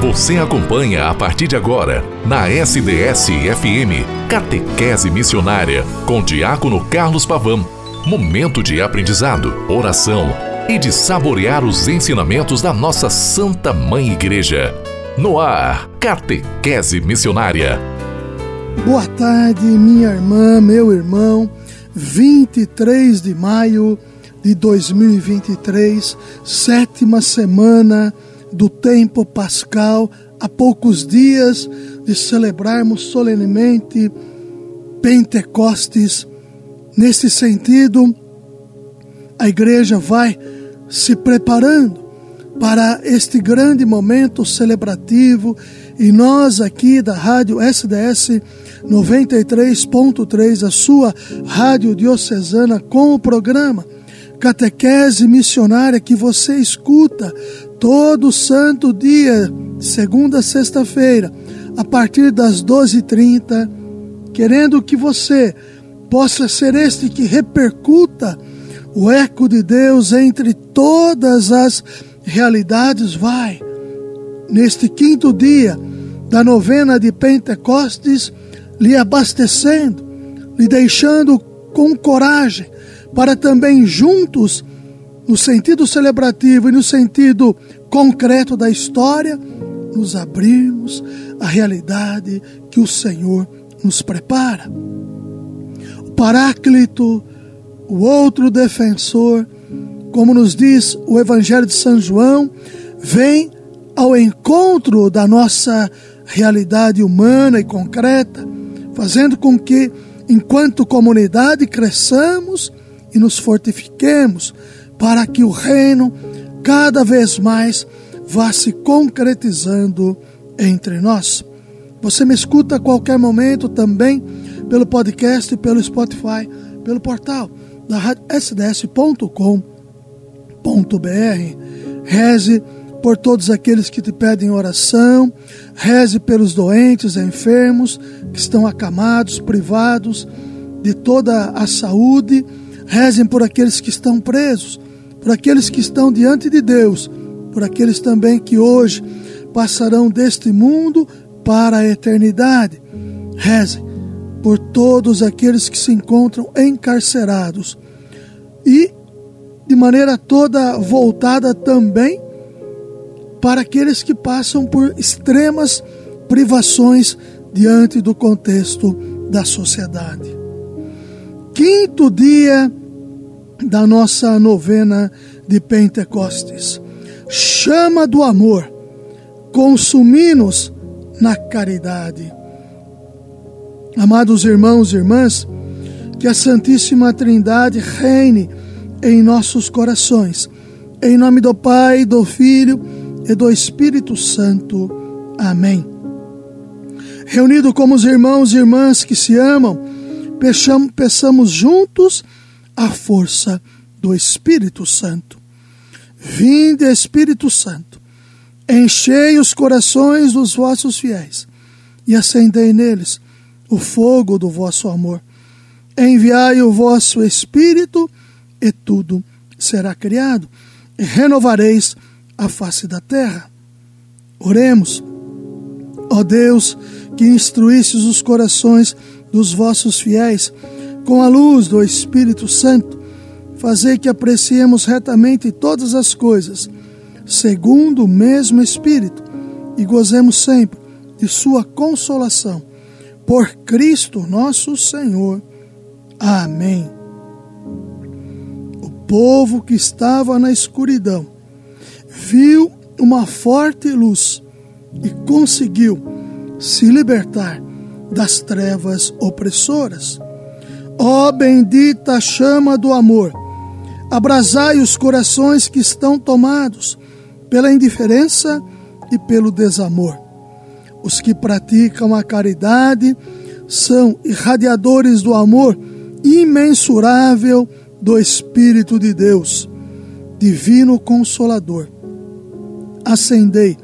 Você acompanha a partir de agora, na SDS-FM, Catequese Missionária, com Diácono Carlos Pavão. Momento de aprendizado, oração e de saborear os ensinamentos da nossa Santa Mãe Igreja. No ar, Catequese Missionária. Boa tarde, minha irmã, meu irmão. 23 de maio de 2023, sétima semana do tempo pascal, a poucos dias de celebrarmos solenemente Pentecostes. Nesse sentido, a igreja vai se preparando para este grande momento celebrativo e nós aqui da Rádio SDS 93.3, a sua rádio diocesana, com o programa Catequese Missionária que você escuta todo santo dia, segunda a sexta-feira, a partir das 12h30, querendo que você possa ser este que repercuta o eco de Deus entre todas as realidades. Vai, neste quinto dia da novena de Pentecostes, lhe abastecendo, lhe deixando com coragem, para também juntos no sentido celebrativo e no sentido concreto da história, nos abrirmos à realidade que o Senhor nos prepara. O Paráclito, o outro defensor, como nos diz o Evangelho de São João, vem ao encontro da nossa realidade humana e concreta, fazendo com que, enquanto comunidade, cresçamos e nos fortifiquemos para que o reino cada vez mais vá se concretizando entre nós. Você me escuta a qualquer momento também pelo podcast, pelo Spotify, pelo portal da sds.com.br. Reze por todos aqueles que te pedem oração, reze pelos doentes, enfermos, que estão acamados, privados de toda a saúde, rezem por aqueles que estão presos, por aqueles que estão diante de Deus, por aqueles também que hoje passarão deste mundo para a eternidade. Rezem por todos aqueles que se encontram encarcerados e, de maneira toda voltada também para aqueles que passam por extremas privações diante do contexto da sociedade. Quinto dia da nossa novena de Pentecostes. Chama do amor, consumi-nos na caridade. Amados irmãos e irmãs, que a Santíssima Trindade reine em nossos corações. Em nome do Pai, do Filho e do Espírito Santo. Amém. Reunido como os irmãos e irmãs que se amam, peçamos juntos a força do Espírito Santo. Vinde, Espírito Santo, enchei os corações dos vossos fiéis e acendei neles o fogo do vosso amor. Enviai o vosso Espírito e tudo será criado, e renovareis a face da terra. Oremos. Ó Deus, que instruístes os corações dos vossos fiéis, com a luz do Espírito Santo, fazer que apreciemos retamente todas as coisas, segundo o mesmo Espírito, e gozemos sempre de Sua consolação. Por Cristo nosso Senhor. Amém. O povo que estava na escuridão viu uma forte luz e conseguiu se libertar das trevas opressoras. Ó oh, bendita chama do amor, abrasai os corações que estão tomados pela indiferença e pelo desamor. Os que praticam a caridade são irradiadores do amor imensurável do Espírito de Deus, Divino Consolador. Acendei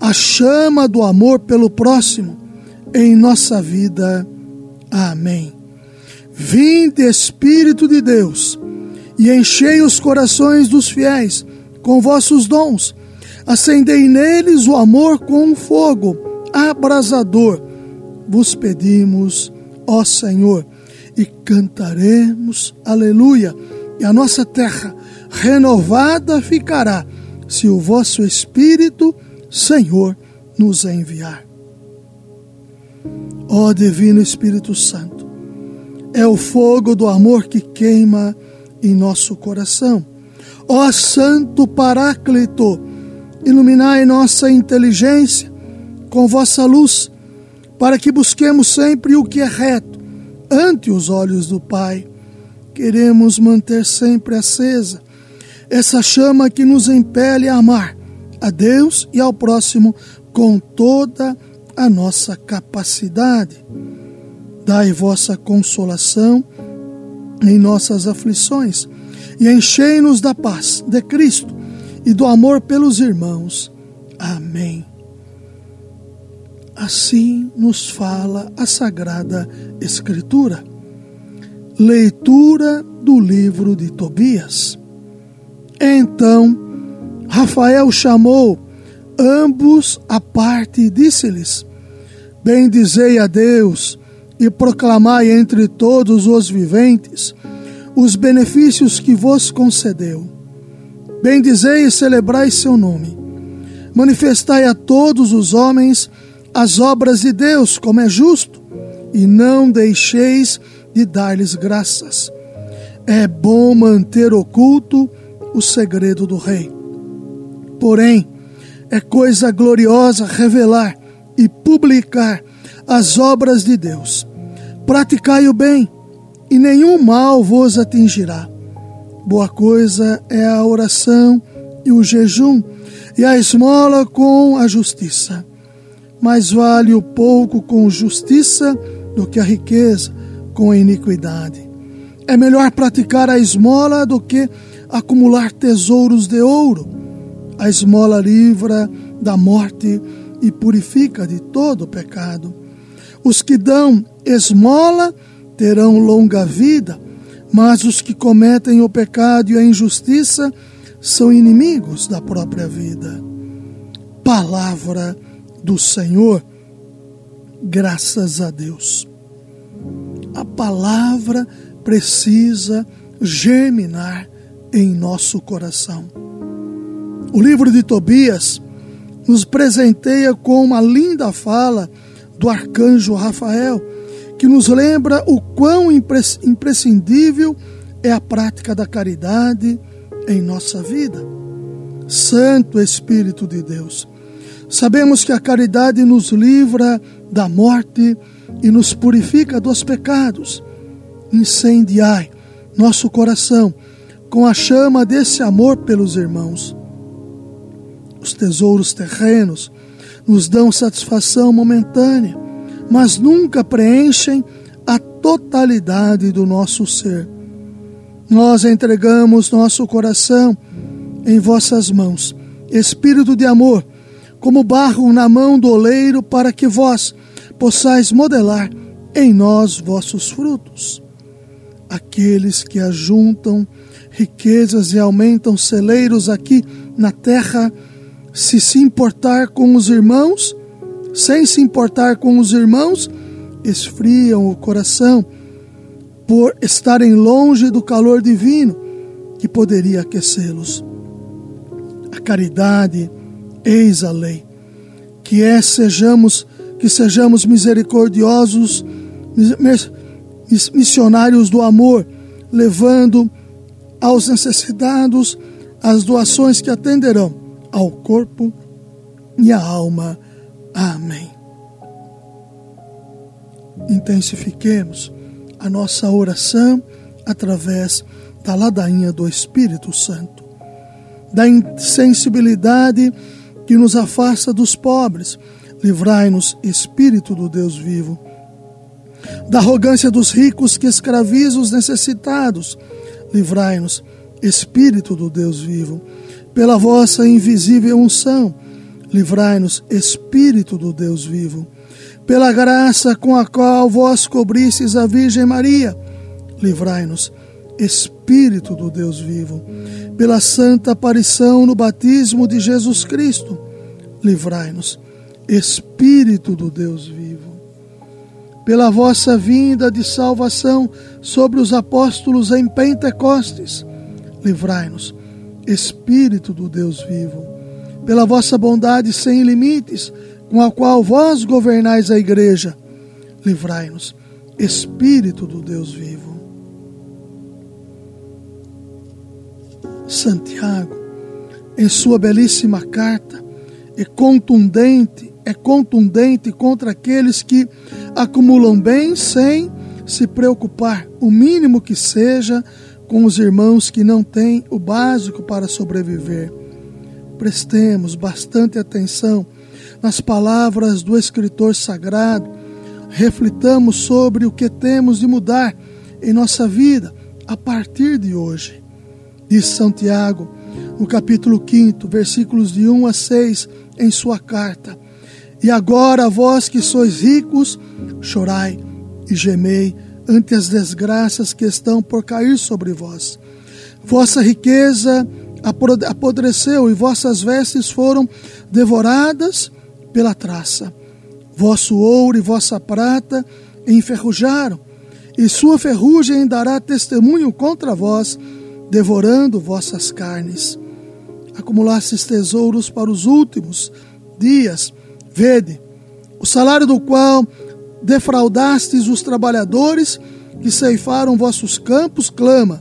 a chama do amor pelo próximo em nossa vida. Amém. Vinde, Espírito de Deus, e enchei os corações dos fiéis com vossos dons. Acendei neles o amor com um fogo abrasador. Vos pedimos, ó Senhor, e cantaremos aleluia. E a nossa terra renovada ficará se o vosso Espírito, Senhor, nos enviar. Ó Divino Espírito Santo, é o fogo do amor que queima em nosso coração. Ó Santo Paráclito, iluminai nossa inteligência com vossa luz, para que busquemos sempre o que é reto ante os olhos do Pai. Queremos manter sempre acesa essa chama que nos impele a amar a Deus e ao próximo com toda a nossa capacidade. Dai vossa consolação em nossas aflições e enchei-nos da paz de Cristo e do amor pelos irmãos. Amém. Assim nos fala a Sagrada Escritura. Leitura do livro de Tobias. Então Rafael chamou ambos à parte e disse-lhes: Bendizei a Deus e proclamai entre todos os viventes os benefícios que vos concedeu. Bendizei e celebrai seu nome. Manifestai a todos os homens as obras de Deus, como é justo, e não deixeis de dar-lhes graças. É bom manter oculto o segredo do rei. Porém, é coisa gloriosa revelar e publicar as obras de Deus. Praticai o bem, e nenhum mal vos atingirá. Boa coisa é a oração e o jejum, e a esmola com a justiça. Mais vale o pouco com justiça do que a riqueza com a iniquidade. É melhor praticar a esmola do que acumular tesouros de ouro. A esmola livra da morte e purifica de todo pecado. Os que dão esmola terão longa vida, mas os que cometem o pecado e a injustiça são inimigos da própria vida. Palavra do Senhor, graças a Deus. A palavra precisa germinar em nosso coração. O livro de Tobias nos presenteia com uma linda fala do arcanjo Rafael, que nos lembra o quão imprescindível é a prática da caridade em nossa vida. Santo Espírito de Deus, Sabemos que a caridade nos livra da morte e nos purifica dos pecados. Incendiai nosso coração com a chama desse amor pelos irmãos. Os tesouros terrenos nos dão satisfação momentânea, mas nunca preenchem a totalidade do nosso ser. Nós entregamos nosso coração em vossas mãos, Espírito de amor como barro na mão do oleiro, para que vós possais modelar em nós vossos frutos. Aqueles que ajuntam riquezas e aumentam celeiros aqui na terra, se se importar com os irmãos, sem se importar com os irmãos, esfriam o coração por estarem longe do calor divino que poderia aquecê-los. A caridade, Eis a lei, que é sejamos que sejamos misericordiosos, missionários do amor, levando aos necessitados as doações que atenderão ao corpo e à alma. Amém. Intensifiquemos a nossa oração através da ladainha do Espírito Santo, da insensibilidade que nos afasta dos pobres. Livrai-nos, Espírito do Deus vivo. Da arrogância dos ricos que escraviza os necessitados. Livrai-nos, Espírito do Deus vivo. Pela vossa invisível unção. Livrai-nos, Espírito do Deus vivo. Pela graça com a qual vós cobristes a Virgem Maria. Livrai-nos, Espírito do Deus vivo. Pela santa aparição no batismo de Jesus Cristo, livrai-nos. Espírito do Deus vivo. Pela vossa vinda de salvação sobre os apóstolos em Pentecostes, livrai-nos. Espírito do Deus vivo. Pela vossa bondade sem limites, com a qual vós governais a igreja, livrai-nos. Espírito do Deus vivo. Santiago, em sua belíssima carta, é contundente, é contundente contra aqueles que acumulam bem sem se preocupar, o mínimo que seja, com os irmãos que não têm o básico para sobreviver. Prestemos bastante atenção nas palavras do escritor sagrado, reflitamos sobre o que temos de mudar em nossa vida a partir de hoje diz Santiago, no capítulo 5, versículos de 1 a 6, em sua carta. E agora, vós que sois ricos, chorai e gemei ante as desgraças que estão por cair sobre vós. Vossa riqueza apodreceu e vossas vestes foram devoradas pela traça. Vosso ouro e vossa prata enferrujaram, e sua ferrugem dará testemunho contra vós devorando vossas carnes. Acumulastes tesouros para os últimos dias. Vede, o salário do qual defraudastes os trabalhadores que ceifaram vossos campos clama,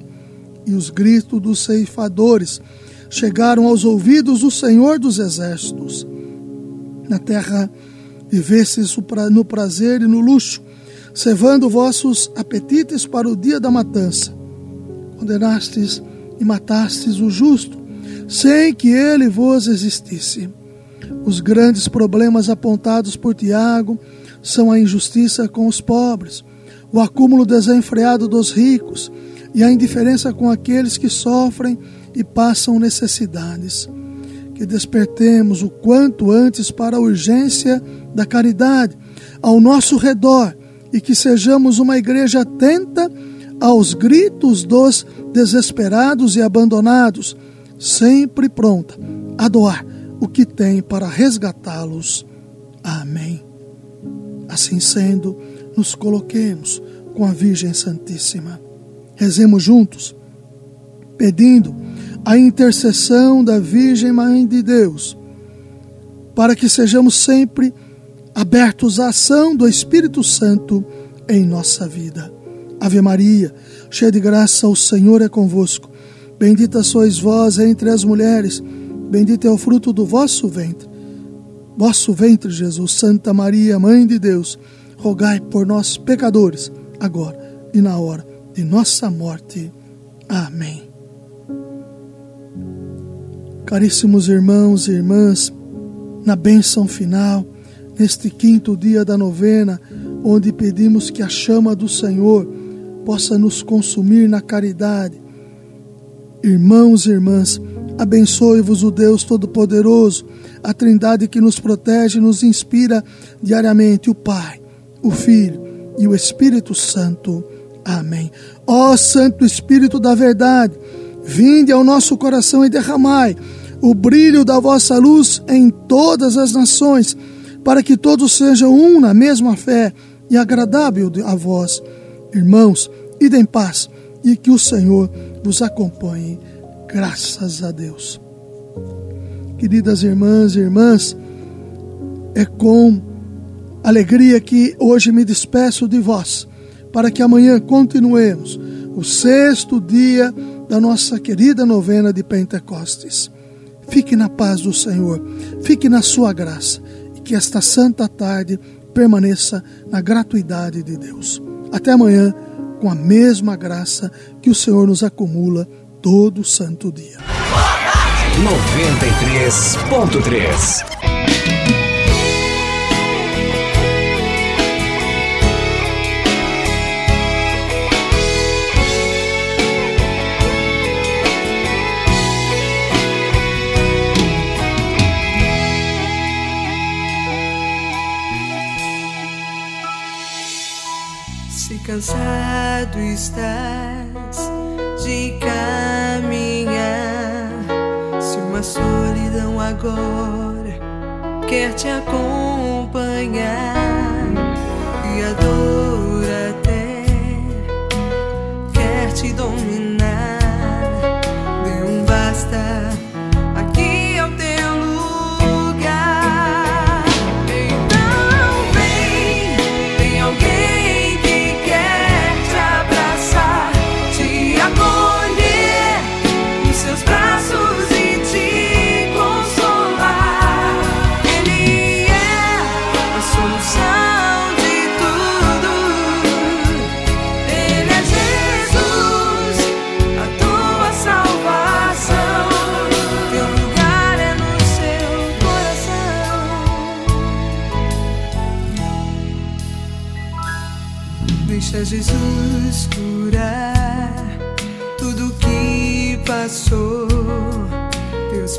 e os gritos dos ceifadores chegaram aos ouvidos do Senhor dos Exércitos. Na terra vivestes no prazer e no luxo, cevando vossos apetites para o dia da matança condenastes e matastes o justo, sem que ele vos existisse. Os grandes problemas apontados por Tiago são a injustiça com os pobres, o acúmulo desenfreado dos ricos e a indiferença com aqueles que sofrem e passam necessidades. Que despertemos o quanto antes para a urgência da caridade ao nosso redor e que sejamos uma igreja atenta aos gritos dos desesperados e abandonados, sempre pronta a doar o que tem para resgatá-los. Amém. Assim sendo, nos coloquemos com a Virgem Santíssima. Rezemos juntos, pedindo a intercessão da Virgem Mãe de Deus, para que sejamos sempre abertos à ação do Espírito Santo em nossa vida. Ave Maria, cheia de graça, o Senhor é convosco. Bendita sois vós entre as mulheres, bendito é o fruto do vosso ventre. Vosso ventre, Jesus, Santa Maria, Mãe de Deus, rogai por nós, pecadores, agora e na hora de nossa morte. Amém. Caríssimos irmãos e irmãs, na bênção final, neste quinto dia da novena, onde pedimos que a chama do Senhor possa nos consumir na caridade. Irmãos e irmãs, abençoe-vos o Deus Todo-Poderoso, a Trindade que nos protege e nos inspira diariamente, o Pai, o Filho e o Espírito Santo. Amém. Ó Santo Espírito da Verdade, vinde ao nosso coração e derramai o brilho da vossa luz em todas as nações, para que todos sejam um na mesma fé e agradável a vós Irmãos, ide em paz e que o Senhor vos acompanhe. Graças a Deus. Queridas irmãs e irmãs, é com alegria que hoje me despeço de vós, para que amanhã continuemos o sexto dia da nossa querida novena de Pentecostes. Fique na paz do Senhor, fique na sua graça e que esta santa tarde permaneça na gratuidade de Deus. Até amanhã, com a mesma graça que o Senhor nos acumula todo santo dia. 93.3 cansado estás agora quer te acompanhar e a dor.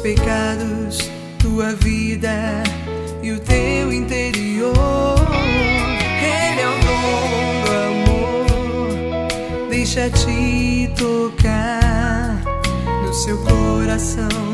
pecados, tua vida e o teu interior. Ele é o dom do amor, deixa te tocar no seu coração.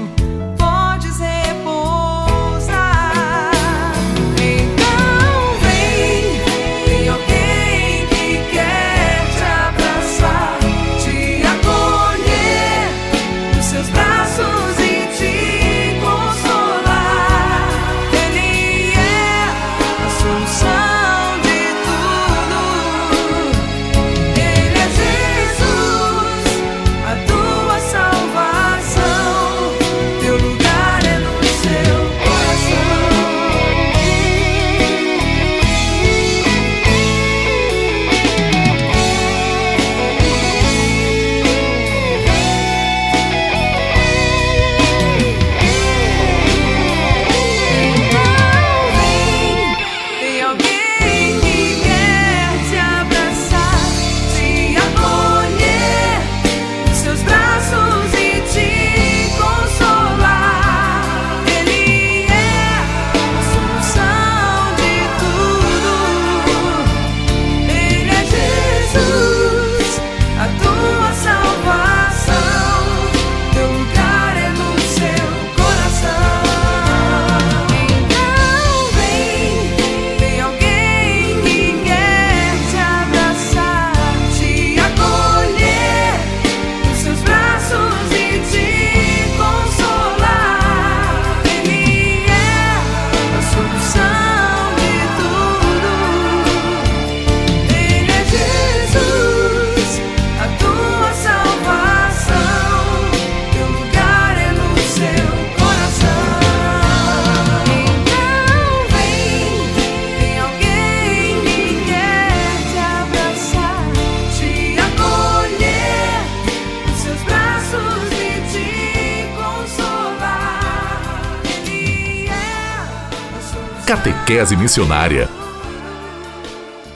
catequese missionária?